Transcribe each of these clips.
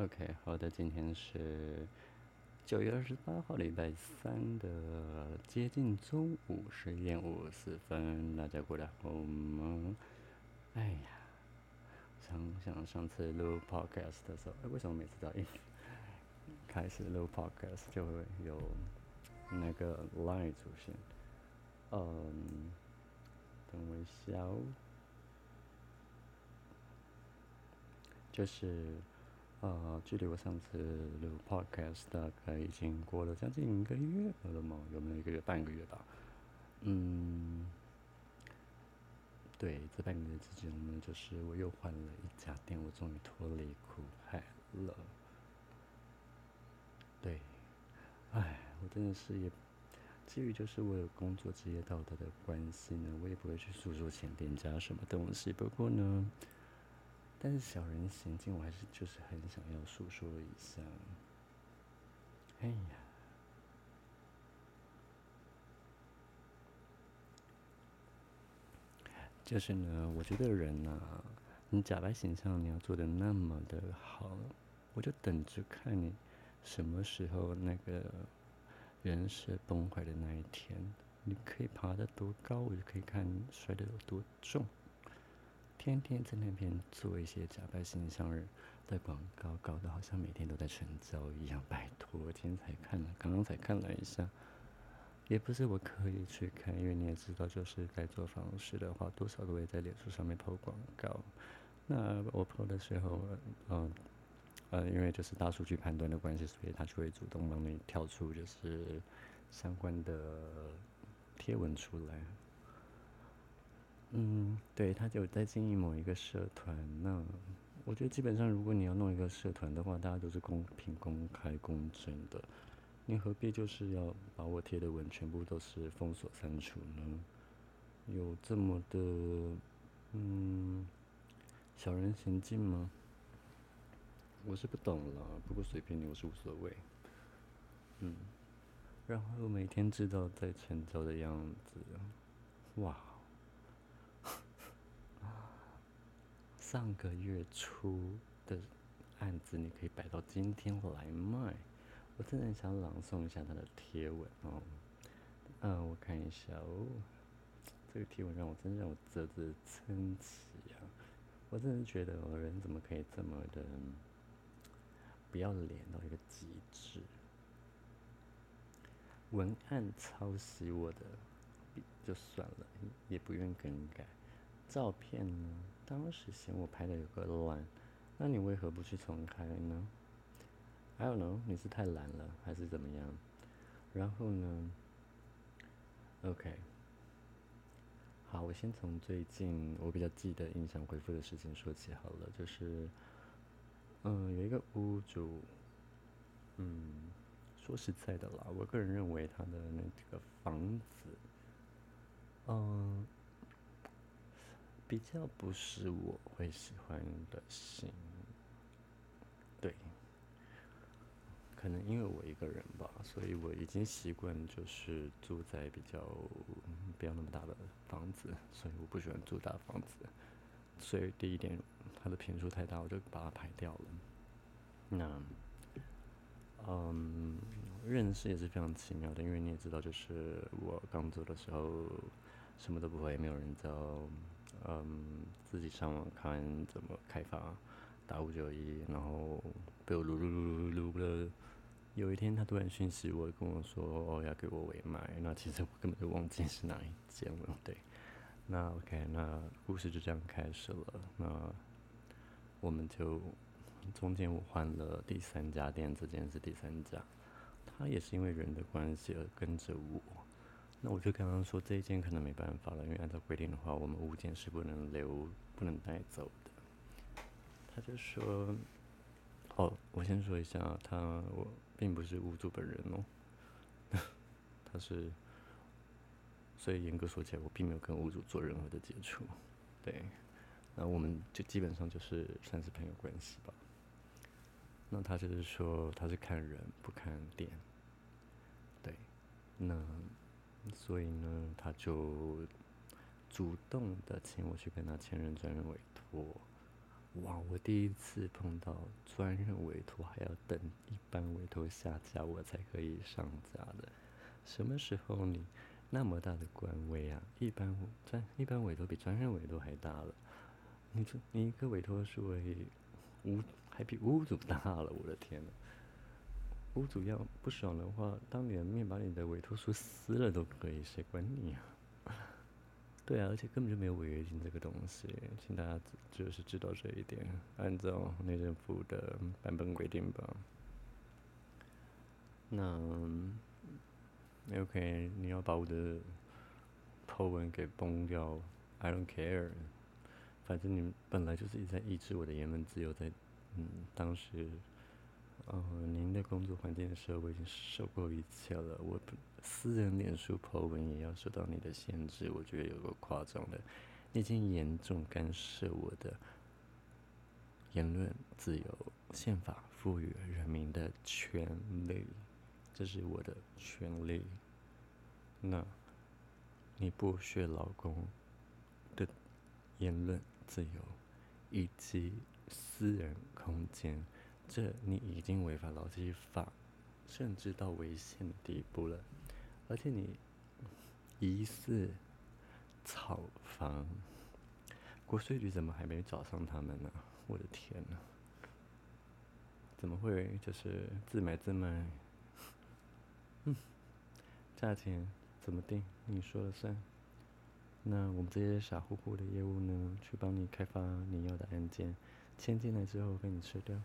OK，好的，今天是九月二十八号，礼拜三的接近中午十一点五十分，大家过得好吗？哎呀，想想上次录 Podcast 的时候，哎，为什么每次到一开始录 Podcast 就会有那个 line 出现？嗯，等我一下哦，就是。呃，距离我上次录 podcast 大概已经过了将近一个月了吗？有没有一个月、半个月吧？嗯，对，这半个月之间呢，就是我又换了一家店，我终于脱离苦海了。对，唉，我真的是也，基于就是我有工作职业道德的关系呢，我也不会去诉说前店家什么东西。不过呢。但是小人行径，我还是就是很想要诉说一下。哎呀，就是呢，我觉得人呐，你假扮形象你要做的那么的好，我就等着看你什么时候那个人设崩坏的那一天。你可以爬得多高，我就可以看摔得有多重。天天在那边做一些假扮形象人的广告，搞得好像每天都在成交一样。拜托，我今天才看了，刚刚才看了一下，也不是我刻意去看，因为你也知道，就是在做方式的话，多少都会在脸书上面抛广告。那我抛的时候，嗯呃，因为就是大数据判断的关系，所以他就会主动帮你跳出就是相关的贴文出来。嗯，对他就在经营某一个社团。那我觉得基本上，如果你要弄一个社团的话，大家都是公平、公开、公正的。你何必就是要把我贴的文全部都是封锁、删除呢？有这么的嗯小人行径吗？我是不懂了，不过随便你，我是无所谓。嗯，然后每天知道在成交的样子，哇！上个月初的案子，你可以摆到今天来卖。我真的很想朗诵一下他的贴文哦。嗯，我看一下哦。这个贴文让我真让我啧啧称奇啊！我真的觉得我，人怎么可以这么的不要脸到一个极致？文案抄袭我的，就算了，也不愿更改。照片呢？当时嫌我拍的有个乱，那你为何不去重开呢？还有呢？你是太懒了，还是怎么样？然后呢？OK，好，我先从最近我比较记得、印象回复的事情说起好了。就是，嗯，有一个屋主，嗯，说实在的啦，我个人认为他的那个房子，嗯。比较不是我会喜欢的型，对，可能因为我一个人吧，所以我已经习惯就是住在比较不要那么大的房子，所以我不喜欢住大房子。所以第一点，它的平数太大，我就把它排掉了。那，嗯，认识也是非常奇妙的，因为你也知道，就是我刚做的时候什么都不会，没有人教。嗯，自己上网看怎么开发打五九一，然后被我撸撸撸撸撸了。有一天，他突然讯息我，跟我说：“哦，要给我尾卖。”那其实我根本就忘记是哪一间了。对，那 OK，那故事就这样开始了。那我们就中间我换了第三家店，这间是第三家，他也是因为人的关系而跟着我。那我就刚刚说这一件可能没办法了，因为按照规定的话，我们物件是不能留、不能带走的。他就说：“哦，我先说一下，他我并不是屋主本人哦，他是，所以严格说起来，我并没有跟屋主做任何的接触。对，那我们就基本上就是算是朋友关系吧。那他就是说，他是看人不看店。对，那。”所以呢，他就主动的请我去跟他签认专人委托。哇！我第一次碰到专任委托还要等一般委托下架我才可以上架的。什么时候你那么大的官位啊？一般专一般委托比专任委托还大了。你这你一个委托数为屋还比屋主大了，我的天呐！屋主要不爽的话，当你的面把你的委托书撕了都可以，谁管你啊？对啊，而且根本就没有违约金这个东西，请大家就是知道这一点，按照内政部的版本规定吧。那 OK，你要把我的 po 文给崩掉，I don't care。反正你本来就是一直在抑制我的言论自由，在嗯当时。呃，您的工作环境的时候，我已经受够一切了。我私人脸书 po 文也要受到你的限制，我觉得有个夸张的，你已经严重干涉我的言论自由。宪法赋予人民的权利，这是我的权利。那，你剥削老公的言论自由以及私人空间。这你已经违反劳基法，甚至到违宪的地步了，而且你疑似炒房，国税局怎么还没找上他们呢？我的天呐，怎么会就是自买自卖？嗯，价钱怎么定？你说了算。那我们这些傻乎乎的业务呢，去帮你开发你要的案件，签进来之后被你吃掉。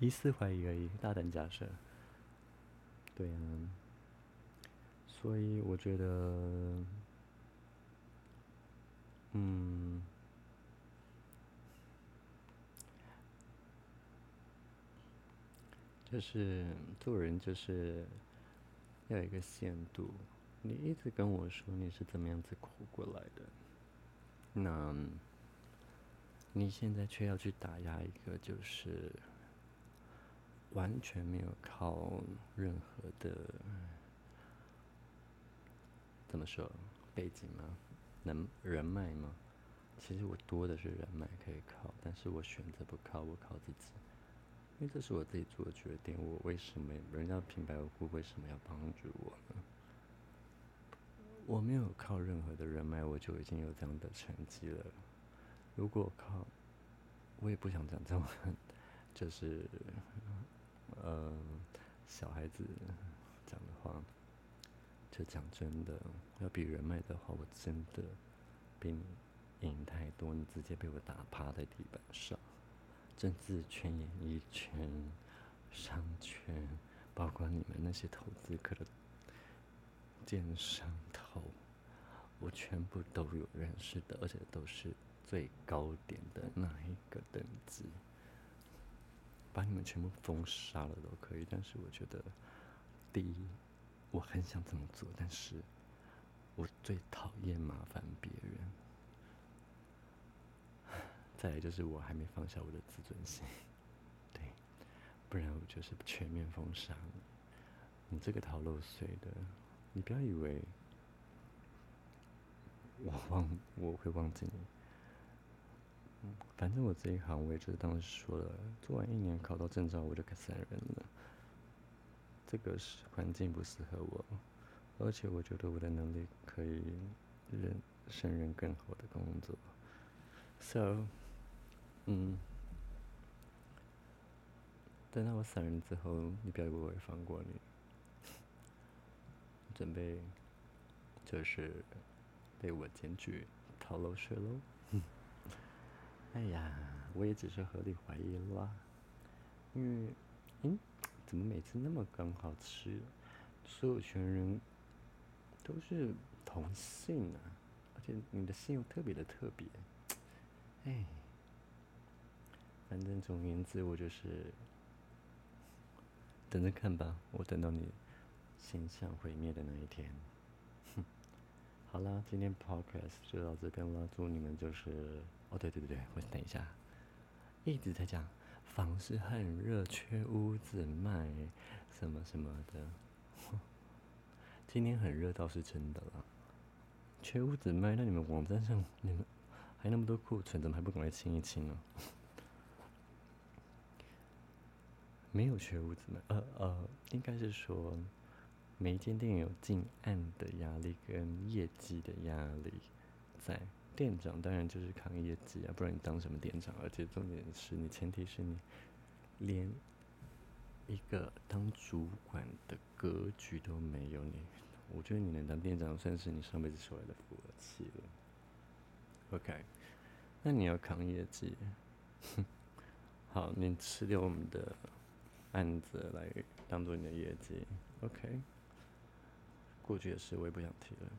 疑似怀疑而已，大胆假设。对啊，所以我觉得，嗯，就是做人就是要有一个限度。你一直跟我说你是怎么样子苦过来的，那你现在却要去打压一个就是。完全没有靠任何的怎么说背景吗？能人脉吗？其实我多的是人脉可以靠，但是我选择不靠，我靠自己，因为这是我自己做的决定。我为什么人家平白无故为什么要帮助我呢？我没有靠任何的人脉，我就已经有这样的成绩了。如果靠，我也不想讲这么，就是。呃，小孩子讲的话，就讲真的，要比人脉的话，我真的比你赢太多。你直接被我打趴在地板上，政治圈、演艺圈、商圈，包括你们那些投资客的奸商头，我全部都有认识的，而且都是最高点的那一个等级。把你们全部封杀了都可以，但是我觉得，第一，我很想这么做，但是我最讨厌麻烦别人。再来就是我还没放下我的自尊心，对，不然我就是全面封杀你。你这个逃漏税的，你不要以为我忘我会忘记你。反正我这一行，我也就是当时说了，做完一年考到证照，我就可散人了。这个是环境不适合我，而且我觉得我的能力可以任胜任更好的工作。So，嗯，等到我散人之后，你不要以为我会放过你，准备就是被我检举逃漏税喽。哎呀，我也只是合理怀疑啦。因为，嗯，怎么每次那么刚好吃？所有权人都是同性啊，而且你的性又特别的特别。哎，反正总言之，我就是等着看吧。我等到你形象毁灭的那一天。哼，好啦，今天 podcast 就到这边了。祝你们就是。哦，对对对对，我等一下，一直在讲房市很热，缺屋子卖，什么什么的。今天很热倒是真的了，缺屋子卖，那你们网站上你们还那么多库存，怎么还不赶快清一清呢？没有缺屋子卖，呃呃，应该是说，每一间店有进案的压力跟业绩的压力，在店长当然就是扛业绩啊，不然你当什么店长？而且重点是你前提是你连一个当主管的格局都没有，你我觉得你能当店长算是你上辈子修来的福气了。OK，那你要扛业绩，好，你吃掉我们的。案子来当做你的业绩，OK。过去的事我也不想提了。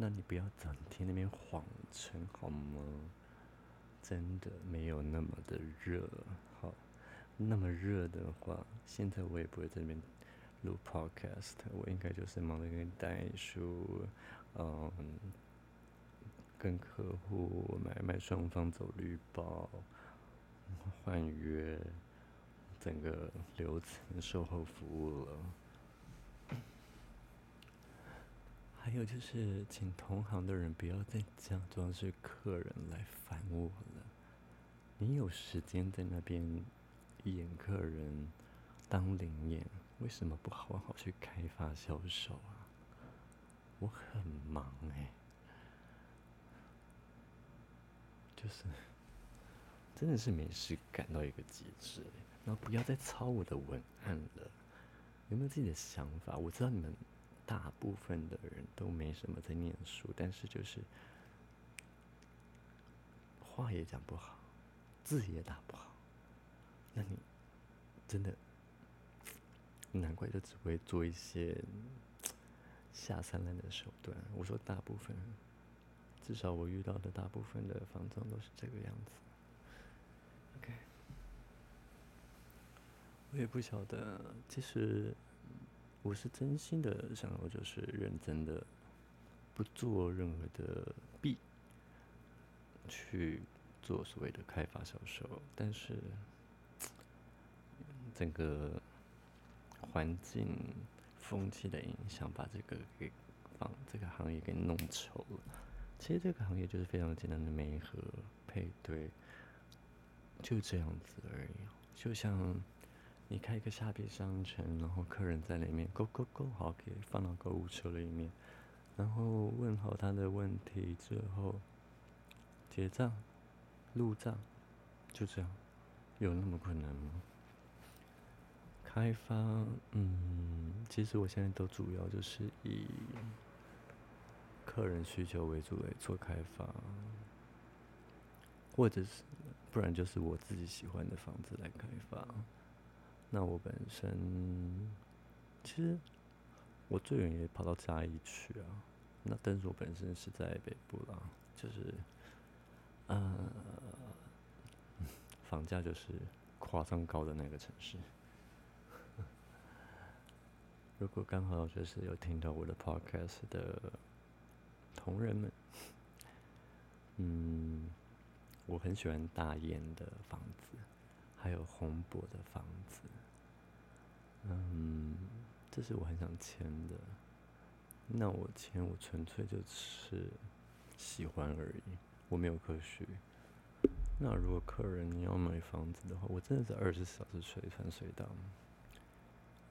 那你不要整天那边谎称好吗？真的没有那么的热，好，那么热的话，现在我也不会在那边录 Podcast，我应该就是忙着跟代书，嗯，跟客户买卖双方走绿包。换约，整个流程售后服务了。还有就是，请同行的人不要再假装是客人来烦我了。你有时间在那边演客人当灵演，为什么不好好去开发销售啊？我很忙哎，就是。真的是没事干到一个极致，然后不要再抄我的文案了。有没有自己的想法？我知道你们大部分的人都没什么在念书，但是就是话也讲不好，字也打不好。那你真的难怪就只会做一些下三滥的手段。我说大部分，至少我遇到的大部分的房东都是这个样子。OK，我也不晓得，其实我是真心的想要，就是认真的，不做任何的弊，去做所谓的开发销售，但是整个环境风气的影响，把这个给放这个行业给弄丑了。其实这个行业就是非常简单的媒合配对，就这样子而已，就像。你开一个虾皮商城，然后客人在里面勾勾勾，好，可以放到购物车里面，然后问好他的问题之后，结账、入账，就这样，有那么困难吗？开发，嗯，其实我现在都主要就是以客人需求为主来做开发，或者是不然就是我自己喜欢的房子来开发。那我本身，其实我最远也跑到嘉义去啊。那但是我本身是在北部啦，就是，呃，房价就是夸张高的那个城市。如果刚好就是有听到我的 podcast 的同仁们，嗯，我很喜欢大雁的房子，还有红博的房子。嗯，这是我很想签的。那我签，我纯粹就是喜欢而已，我没有科学。那如果客人你要买房子的话，我真的是二十四小时随传随到。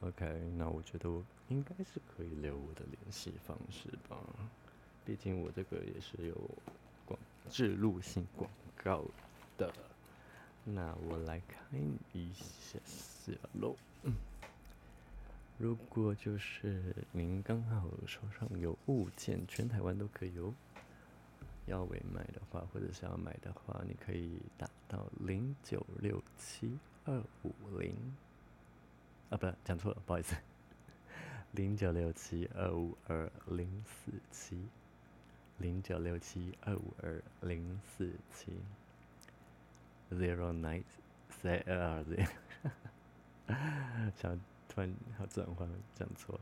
OK，那我觉得我应该是可以留我的联系方式吧。毕竟我这个也是有广植入性广告的。那我来看一下下喽。如果就是您刚好手上有物件，全台湾都可以哦。要委买的话，或者是要买的话，你可以打到零九六七二五零。啊，不，讲错了，不好意思。零九六七二五二零四七，零九六七二五二零四七，zero nine z r z。想。突然要转换，讲错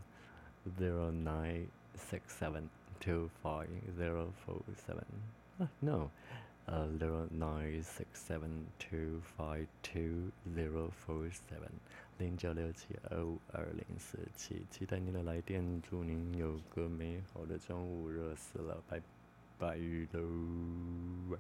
，zero nine six seven two five zero four seven，啊，no，呃，zero nine six seven two five two zero four seven，零九六七二五二零四七，期待您的来电，祝您有个美好的中午，热死了，拜拜喽。